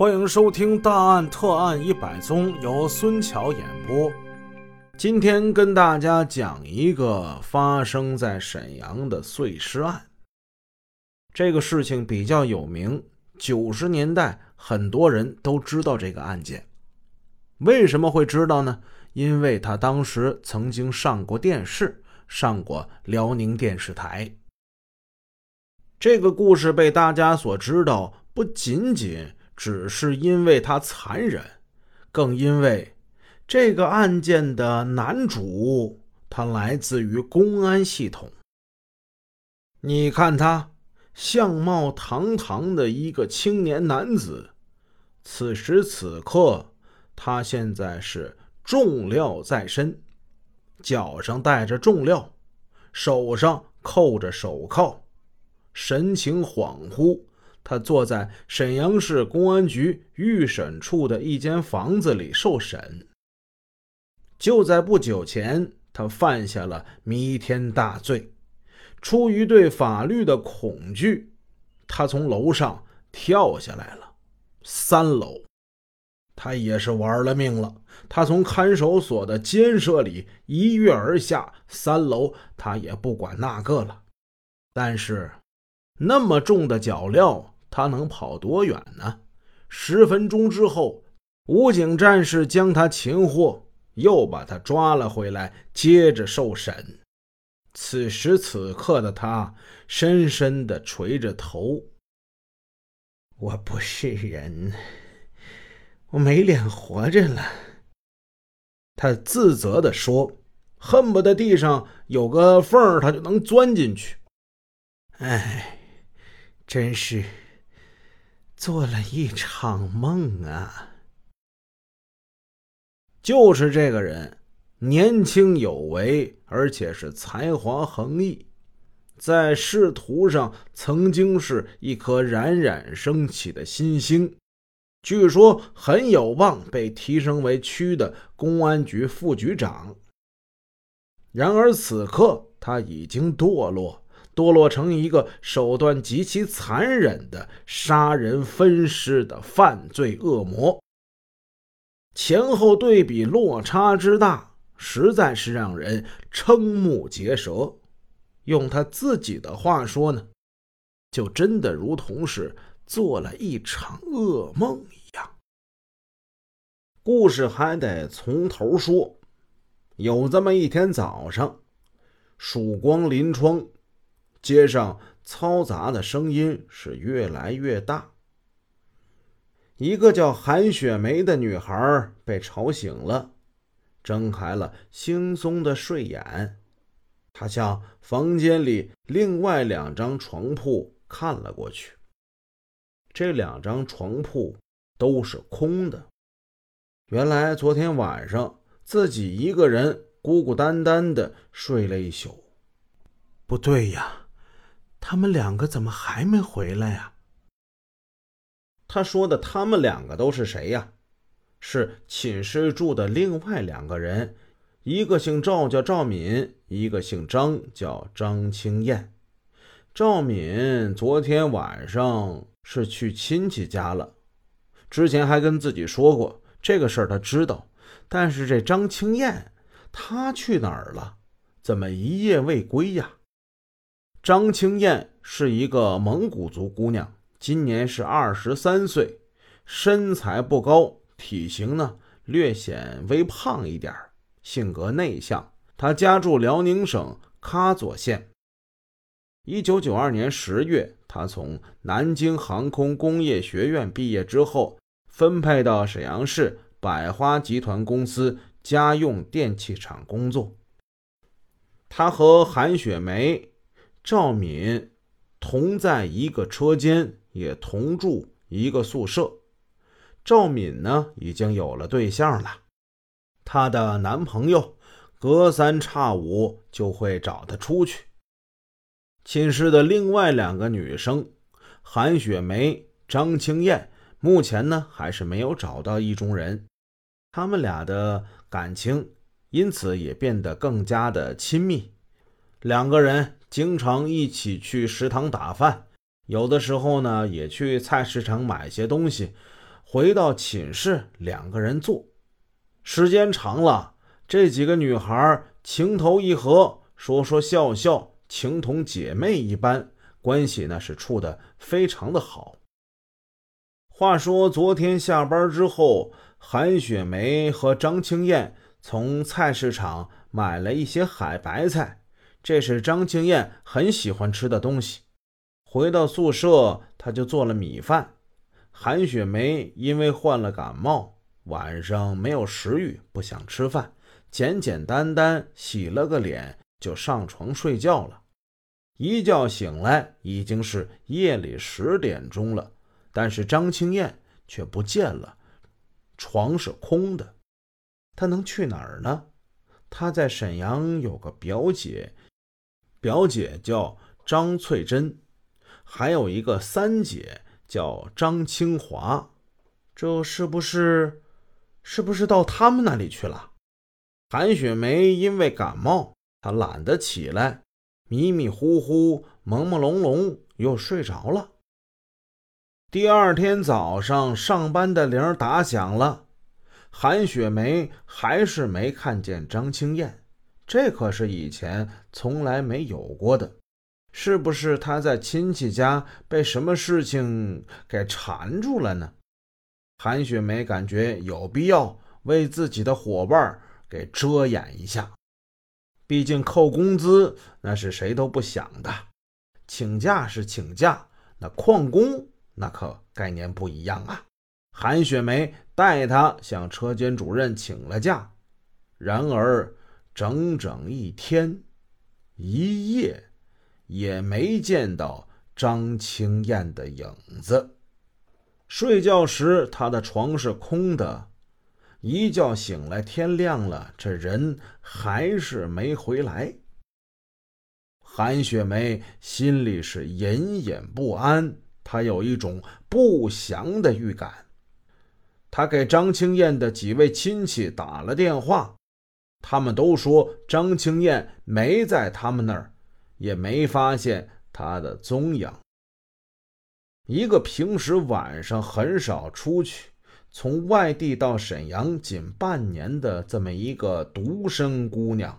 欢迎收听《大案特案一百宗》，由孙桥演播。今天跟大家讲一个发生在沈阳的碎尸案。这个事情比较有名，九十年代很多人都知道这个案件。为什么会知道呢？因为他当时曾经上过电视，上过辽宁电视台。这个故事被大家所知道，不仅仅。只是因为他残忍，更因为这个案件的男主他来自于公安系统。你看他相貌堂堂的一个青年男子，此时此刻他现在是重料在身，脚上带着重料，手上扣着手铐，神情恍惚。他坐在沈阳市公安局预审处的一间房子里受审。就在不久前，他犯下了弥天大罪。出于对法律的恐惧，他从楼上跳下来了。三楼，他也是玩了命了。他从看守所的监舍里一跃而下，三楼他也不管那个了。但是，那么重的脚镣。他能跑多远呢？十分钟之后，武警战士将他擒获，又把他抓了回来，接着受审。此时此刻的他，深深的垂着头。我不是人，我没脸活着了。他自责的说：“恨不得地上有个缝他就能钻进去。”哎，真是。做了一场梦啊！就是这个人，年轻有为，而且是才华横溢，在仕途上曾经是一颗冉冉升起的新星，据说很有望被提升为区的公安局副局长。然而此刻他已经堕落。堕落成一个手段极其残忍的杀人分尸的犯罪恶魔，前后对比落差之大，实在是让人瞠目结舌。用他自己的话说呢，就真的如同是做了一场噩梦一样。故事还得从头说，有这么一天早上，曙光临窗。街上嘈杂的声音是越来越大。一个叫韩雪梅的女孩被吵醒了，睁开了惺忪的睡眼。她向房间里另外两张床铺看了过去，这两张床铺都是空的。原来昨天晚上自己一个人孤孤单单的睡了一宿。不对呀！他们两个怎么还没回来呀？他说的他们两个都是谁呀？是寝室住的另外两个人，一个姓赵叫赵敏，一个姓张叫张青燕。赵敏昨天晚上是去亲戚家了，之前还跟自己说过这个事儿，他知道。但是这张青燕，她去哪儿了？怎么一夜未归呀？张青燕是一个蒙古族姑娘，今年是二十三岁，身材不高，体型呢略显微胖一点性格内向。她家住辽宁省喀左县。一九九二年十月，她从南京航空工业学院毕业之后，分配到沈阳市百花集团公司家用电器厂工作。她和韩雪梅。赵敏同在一个车间，也同住一个宿舍。赵敏呢，已经有了对象了。她的男朋友隔三差五就会找她出去。寝室的另外两个女生韩雪梅、张青燕，目前呢还是没有找到意中人。他们俩的感情因此也变得更加的亲密。两个人。经常一起去食堂打饭，有的时候呢也去菜市场买些东西，回到寝室，两个人坐，时间长了，这几个女孩情投意合，说说笑笑，情同姐妹一般，关系那是处的非常的好。话说昨天下班之后，韩雪梅和张青燕从菜市场买了一些海白菜，这是张青燕很喜欢吃的东西。回到宿舍，她就做了米饭。韩雪梅因为患了感冒，晚上没有食欲，不想吃饭，简简单单洗了个脸就上床睡觉了。一觉醒来已经是夜里十点钟了，但是张青燕却不见了，床是空的。她能去哪儿呢？她在沈阳有个表姐，表姐叫张翠珍，还有一个三姐。叫张清华，这是不是是不是到他们那里去了？韩雪梅因为感冒，她懒得起来，迷迷糊糊、朦朦胧胧又睡着了。第二天早上上班的铃打响了，韩雪梅还是没看见张青燕，这可是以前从来没有过的。是不是他在亲戚家被什么事情给缠住了呢？韩雪梅感觉有必要为自己的伙伴给遮掩一下，毕竟扣工资那是谁都不想的，请假是请假，那旷工那可概念不一样啊。韩雪梅带他向车间主任请了假，然而整整一天一夜。也没见到张青燕的影子。睡觉时，他的床是空的。一觉醒来，天亮了，这人还是没回来。韩雪梅心里是隐隐不安，她有一种不祥的预感。她给张青燕的几位亲戚打了电话，他们都说张青燕没在他们那儿。也没发现她的踪影。一个平时晚上很少出去，从外地到沈阳仅半年的这么一个独身姑娘，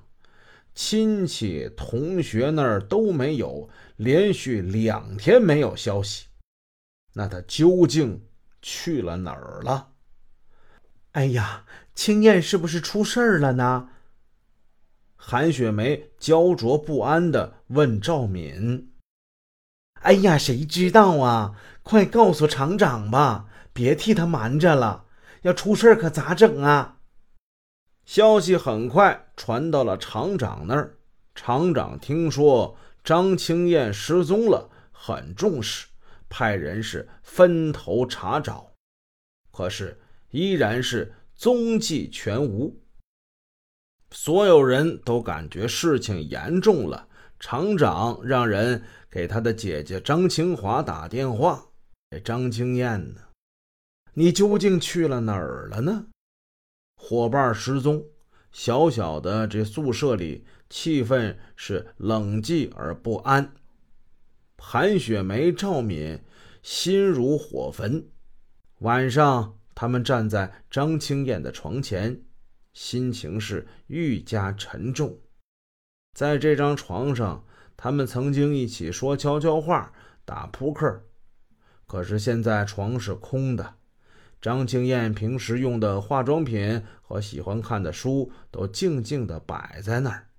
亲戚同学那儿都没有，连续两天没有消息。那她究竟去了哪儿了？哎呀，青燕是不是出事儿了呢？韩雪梅焦灼不安地问赵敏：“哎呀，谁知道啊？快告诉厂长吧，别替他瞒着了。要出事儿可咋整啊？”消息很快传到了厂长那儿。厂长听说张青燕失踪了，很重视，派人是分头查找，可是依然是踪迹全无。所有人都感觉事情严重了，厂长让人给他的姐姐张清华打电话。张青燕呢？你究竟去了哪儿了呢？伙伴失踪，小小的这宿舍里气氛是冷寂而不安。韩雪梅、赵敏心如火焚。晚上，他们站在张青燕的床前。心情是愈加沉重。在这张床上，他们曾经一起说悄悄话、打扑克。可是现在床是空的，张青燕平时用的化妆品和喜欢看的书都静静地摆在那儿。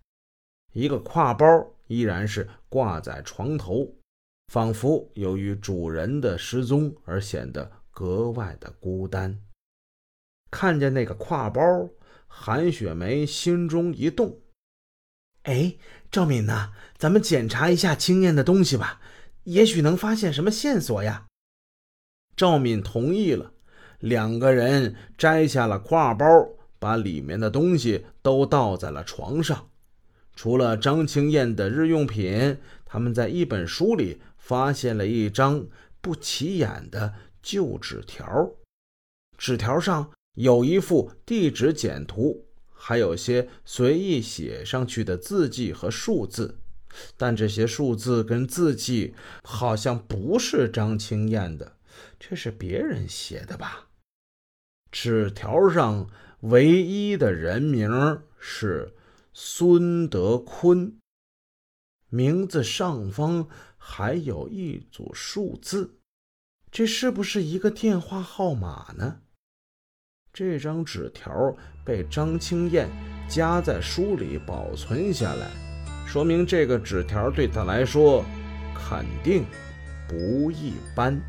一个挎包依然是挂在床头，仿佛由于主人的失踪而显得格外的孤单。看见那个挎包。韩雪梅心中一动，哎，赵敏呐，咱们检查一下青燕的东西吧，也许能发现什么线索呀。赵敏同意了，两个人摘下了挎包，把里面的东西都倒在了床上。除了张青燕的日用品，他们在一本书里发现了一张不起眼的旧纸条，纸条上。有一幅地址简图，还有些随意写上去的字迹和数字，但这些数字跟字迹好像不是张青燕的，这是别人写的吧？纸条上唯一的人名是孙德坤，名字上方还有一组数字，这是不是一个电话号码呢？这张纸条被张青燕夹在书里保存下来，说明这个纸条对她来说肯定不一般。